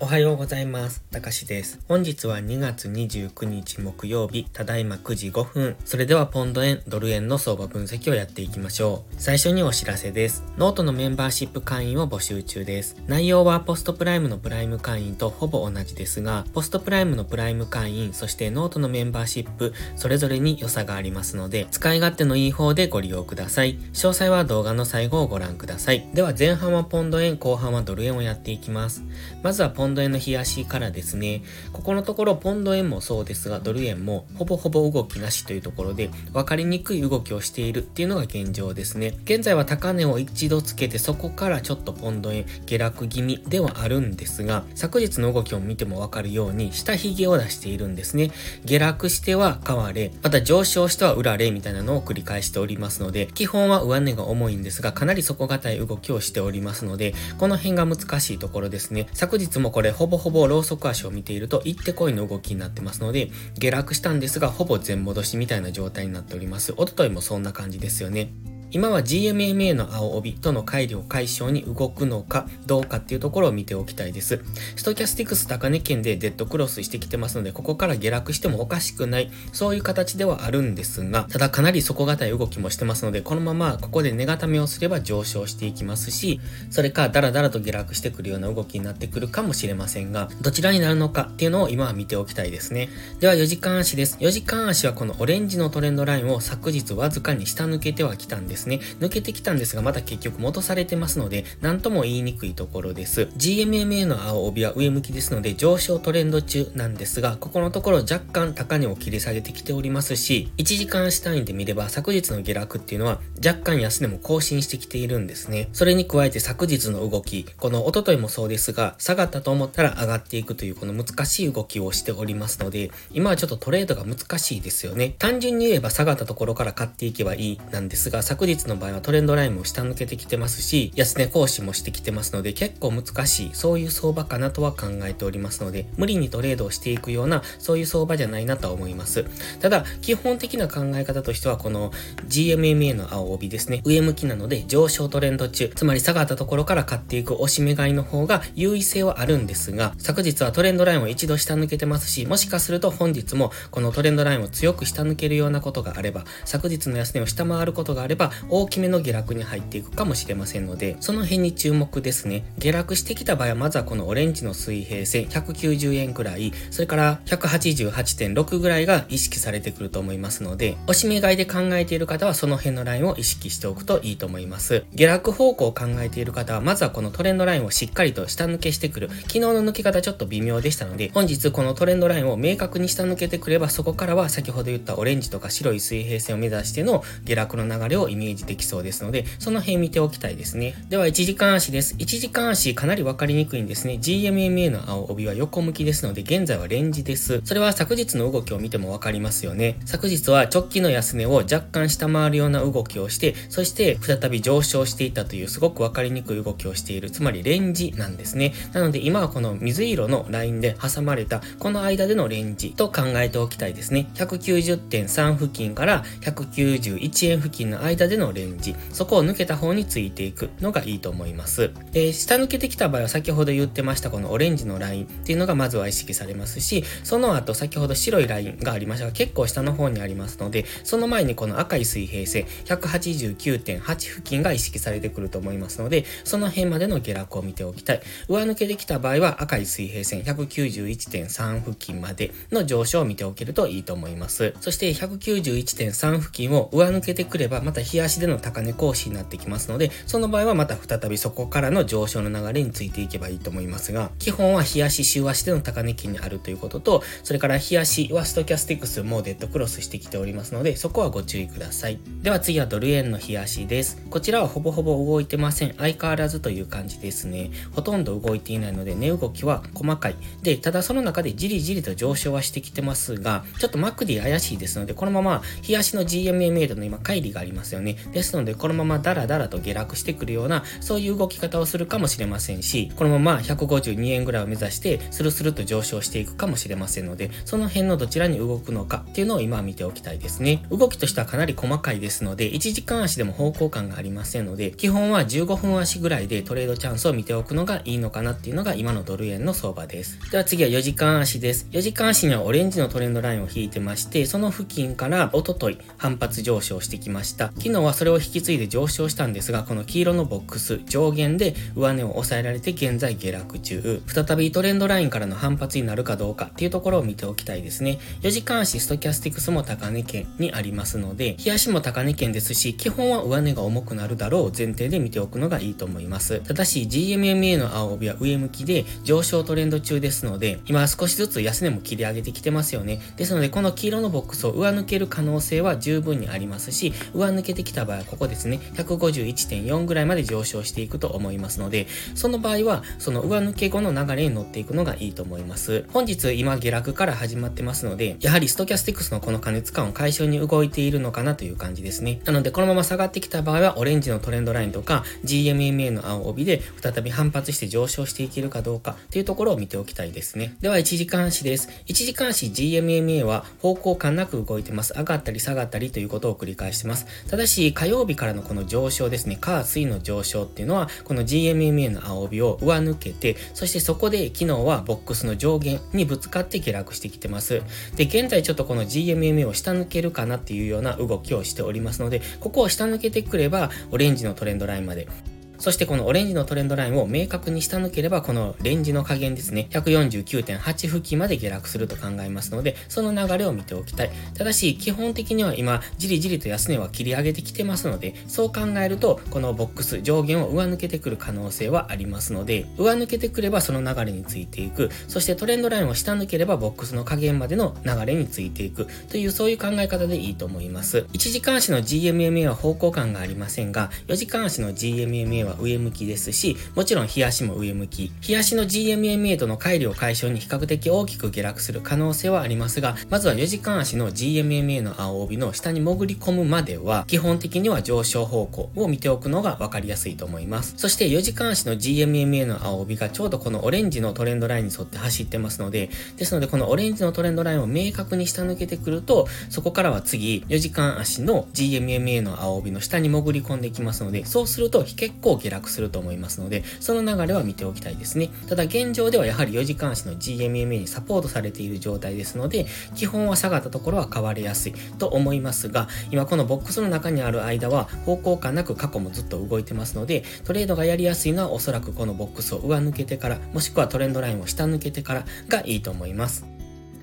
おはようございます。たかしです。本日は2月29日木曜日、ただいま9時5分。それではポンド円、ドル円の相場分析をやっていきましょう。最初にお知らせです。ノートのメンバーシップ会員を募集中です。内容は PostPrime のプライム会員とほぼ同じですが、 PostPrime のプライム会員、そしてノートのメンバーシップ、それぞれに良さがありますので、使い勝手のいい方でご利用ください。詳細は動画の最後をご覧ください。では前半はポンド円、後半はドル円をやっていきます。まずはポンド円の冷やしからですね、ここのところポンド円もそうですが、ドル円もほぼほぼ動きなしというところで、分かりにくい動きをしているっていうのが現状ですね。現在は高値を一度つけて、そこからちょっとポンド円下落気味ではあるんですが、昨日の動きを見てもわかるように、下髭を出しているんですね。下落しては買われ、また上昇しては売られみたいなのを繰り返しておりますので、基本は上値が重いんですが、かなり底堅い動きをしておりますので、この辺が難しいところですね。昨日もこれほぼほぼローソク足を見ていると、行ってこいの動きになってますので、下落したんですが、ほぼ全戻しみたいな状態になっております。おとといもそんな感じですよね。今は GMMA の青帯との改良解消に動くのかどうかっていうところを見ておきたいです。ストキャスティクス高値圏でデッドクロスしてきてますので、ここから下落してもおかしくない、そういう形ではあるんですが、ただかなり底堅い動きもしてますので、このままここで値固めをすれば上昇していきますし、それかダラダラと下落してくるような動きになってくるかもしれませんが、どちらになるのかっていうのを今は見ておきたいですね。では4時間足です。4時間足はこのオレンジのトレンドラインを昨日わずかに下抜けてはきたんですですね。抜けてきたんですが、また結局戻されてますので、何とも言いにくいところです。GMMA の青帯は上向きですので、上昇トレンド中なんですが、ここのところ若干高値を切り下げてきておりますし、1時間足単位で見れば昨日の下落っていうのは若干安値も更新してきているんですね。それに加えて昨日の動き、この一昨日もそうですが、下がったと思ったら上がっていくというこの難しい動きをしておりますので、今はちょっとトレードが難しいですよね。単純に言えば下がったところから買っていけばいいなんですが、昨日の場合はトレンドラインも下抜けてきてますし、安値更新もしてきてますので、結構難しい、そういう相場かなとは考えておりますので、無理にトレードをしていくような、そういう相場じゃないなとは思います。ただ、基本的な考え方としては、この GMMA の青帯ですね、上向きなので上昇トレンド中、つまり下がったところから買っていく押し目買いの方が優位性はあるんですが、昨日はトレンドラインを一度下抜けてますし、もしかすると本日もこのトレンドラインを強く下抜けるようなことがあれば、昨日の安値を下回ることがあれば、大きめの下落に入っていくかもしれませんので、その辺に注目ですね。下落してきた場合は、まずはこのオレンジの水平線、190円くらい、それから188.6ぐらいが意識されてくると思いますので、押し目買いで考えている方はその辺のラインを意識しておくといいと思います。下落方向を考えている方は、まずはこのトレンドラインをしっかりと下抜けしてくる。昨日の抜け方ちょっと微妙でしたので、本日このトレンドラインを明確に下抜けてくれば、そこからは先ほど言ったオレンジとか白い水平線を目指しての下落の流れをイメージメージできそうですので、その辺見ておきたいですね。では、1時間足です。1時間足かなり分かりにくいんですね。GMMA の青帯は横向きですので、現在はレンジです。それは昨日の動きを見ても分かりますよね。昨日は直帰の安値を若干下回るような動きをして、そして再び上昇していたというすごく分かりにくい動きをしている。つまりレンジなんですね。なので今はこの水色のラインで挟まれたこの間でのレンジと考えておきたいですね。190.3付近から191円付近の間でのレンジ。そこを抜けた方についていくのがいいと思います。で、下抜けてきた場合は先ほど言ってましたこのオレンジのラインっていうのがまずは意識されますし、その後先ほど白いラインがありましたが結構下の方にありますので、その前にこの赤い水平線189.8付近が意識されてくると思いますので、その辺までの下落を見ておきたい。上抜けてきた場合は赤い水平線191.3付近までの上昇を見ておけるといいと思います。そして191.3付近を上抜けてくればまた冷日足での高値更新になってきますので、その場合はまた再びそこからの上昇の流れについていけばいいと思いますが、基本は日足、週足での高値期にあるということと、それから日足はストキャスティクスもデッドクロスしてきておりますので、そこはご注意ください。では次はドル円の日足です。こちらはほぼほぼ動いてません。相変わらずという感じですね。ほとんど動いていないので、値動きは細かい。で、ただその中でじりじりと上昇はしてきてますが、ちょっとマックディ怪しいですので、このまま日足の GMA メイドの今、乖離がありますよね。ね。ですので、このままダラダラと下落してくるような、そういう動き方をするかもしれませんし、このまま152円ぐらいを目指して、スルスルと上昇していくかもしれませんので、その辺のどちらに動くのかっていうのを今見ておきたいですね。動きとしてはかなり細かいですので、1時間足でも方向感がありませんので、基本は15分足ぐらいでトレードチャンスを見ておくのがいいのかなっていうのが今のドル円の相場です。では次は4時間足です。4時間足にはオレンジのトレンドラインを引いてまして、その付近からおととい反発上昇してきました。昨日はそれを引き継いで上昇したんですが、この黄色のボックス上限で上値を抑えられて現在下落中。再びトレンドラインからの反発になるかどうかっていうところを見ておきたいですね。4時間足ストキャスティクスも高値圏にありますので、日足も高値圏ですし、基本は上値が重くなるだろう前提で見ておくのがいいと思います。ただし GMMA の青帯は上向きで上昇トレンド中ですので、今少しずつ安値も切り上げてきてますよね。ですので、この黄色のボックスを上抜ける可能性は十分にありますし、上抜けてきた場合はここですね、151.4ぐらいまで上昇していくと思いますので、その場合は、その上抜け後の流れに乗っていくのがいいと思います。本日今下落から始まってますので、やはりストキャスティクスのこの加熱感を解消に動いているのかなという感じですね。なので、このまま下がってきた場合は、オレンジのトレンドラインとか、GMMA の青帯で再び反発して上昇していけるかどうかというところを見ておきたいですね。では、1時間足です。1時間足 GMMA は方向感なく動いてます。上がったり下がったりということを繰り返してます。ただし、火曜日からのこの上昇ですね、火水の上昇っていうのは、この GMMA の青帯を上抜けて、そしてそこで昨日はボックスの上限にぶつかって下落してきてます。で、現在ちょっとこの GMMA を下抜けるかなっていうような動きをしておりますので、ここを下抜けてくれば、オレンジのトレンドラインまでそしてこのオレンジのトレンドラインを明確に下抜ければ、このレンジの加減ですね、149.8付近まで下落すると考えますので、その流れを見ておきたい。ただし、基本的には今、じりじりと安値は切り上げてきてますので、そう考えると、このボックス上限を上抜けてくる可能性はありますので、上抜けてくればその流れについていく。そしてトレンドラインを下抜ければ、ボックスの加減までの流れについていく。という、そういう考え方でいいと思います。1時間足の GMMA は方向感がありませんが、4時間足の GMMA はは上向きですし、もちろん日足も上向き。日足の GMMA との乖離を解消に比較的大きく下落する可能性はありますが、まずは4時間足の GMMA の青帯の下に潜り込むまでは、基本的には上昇方向を見ておくのが分かりやすいと思います。そして4時間足の GMMA の青帯がちょうどこのオレンジのトレンドラインに沿って走ってますので、ですのでこのオレンジのトレンドラインを明確に下抜けてくると、そこからは次、4時間足の GMMA の青帯の下に潜り込んでいきますので、そうすると結構下落すると思いますので、その流れは見ておきたいですね。ただ現状ではやはり4時間足の GMMA にサポートされている状態ですので、基本は下がったところは買われやすいと思いますが、今このボックスの中にある間は方向感なく過去もずっと動いてますので、トレードがやりやすいのはおそらくこのボックスを上抜けてから、もしくはトレンドラインを下抜けてからがいいと思います。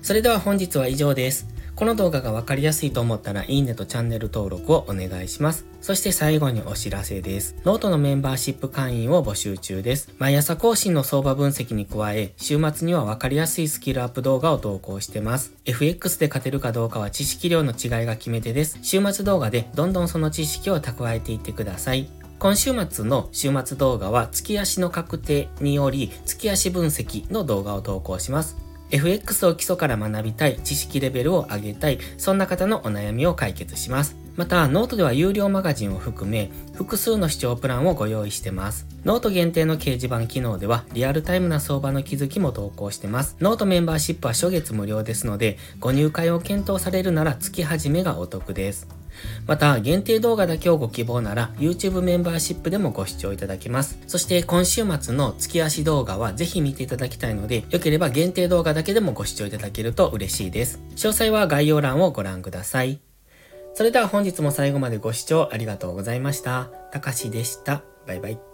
それでは本日は以上です。この動画がわかりやすいと思ったらいいねとチャンネル登録をお願いします。そして最後にお知らせです。ノートのメンバーシップ会員を募集中です。毎朝更新の相場分析に加え、週末にはわかりやすいスキルアップ動画を投稿してます。FX で勝てるかどうかは知識量の違いが決め手です。週末動画でどんどんその知識を蓄えていってください。今週末の週末動画は月足の確定により月足分析の動画を投稿します。FX を基礎から学びたい、知識レベルを上げたい、そんな方のお悩みを解決します。また、ノートでは有料マガジンを含め、複数の視聴プランをご用意してます。ノート限定の掲示板機能では、リアルタイムな相場の気づきも投稿してます。ノートメンバーシップは初月無料ですので、ご入会を検討されるなら月始めがお得です。また、限定動画だけをご希望なら、YouTube メンバーシップでもご視聴いただけます。そして、今週末の月足動画はぜひ見ていただきたいので、良ければ限定動画だけでもご視聴いただけると嬉しいです。詳細は概要欄をご覧ください。それでは本日も最後までご視聴ありがとうございました。たかしでした。バイバイ。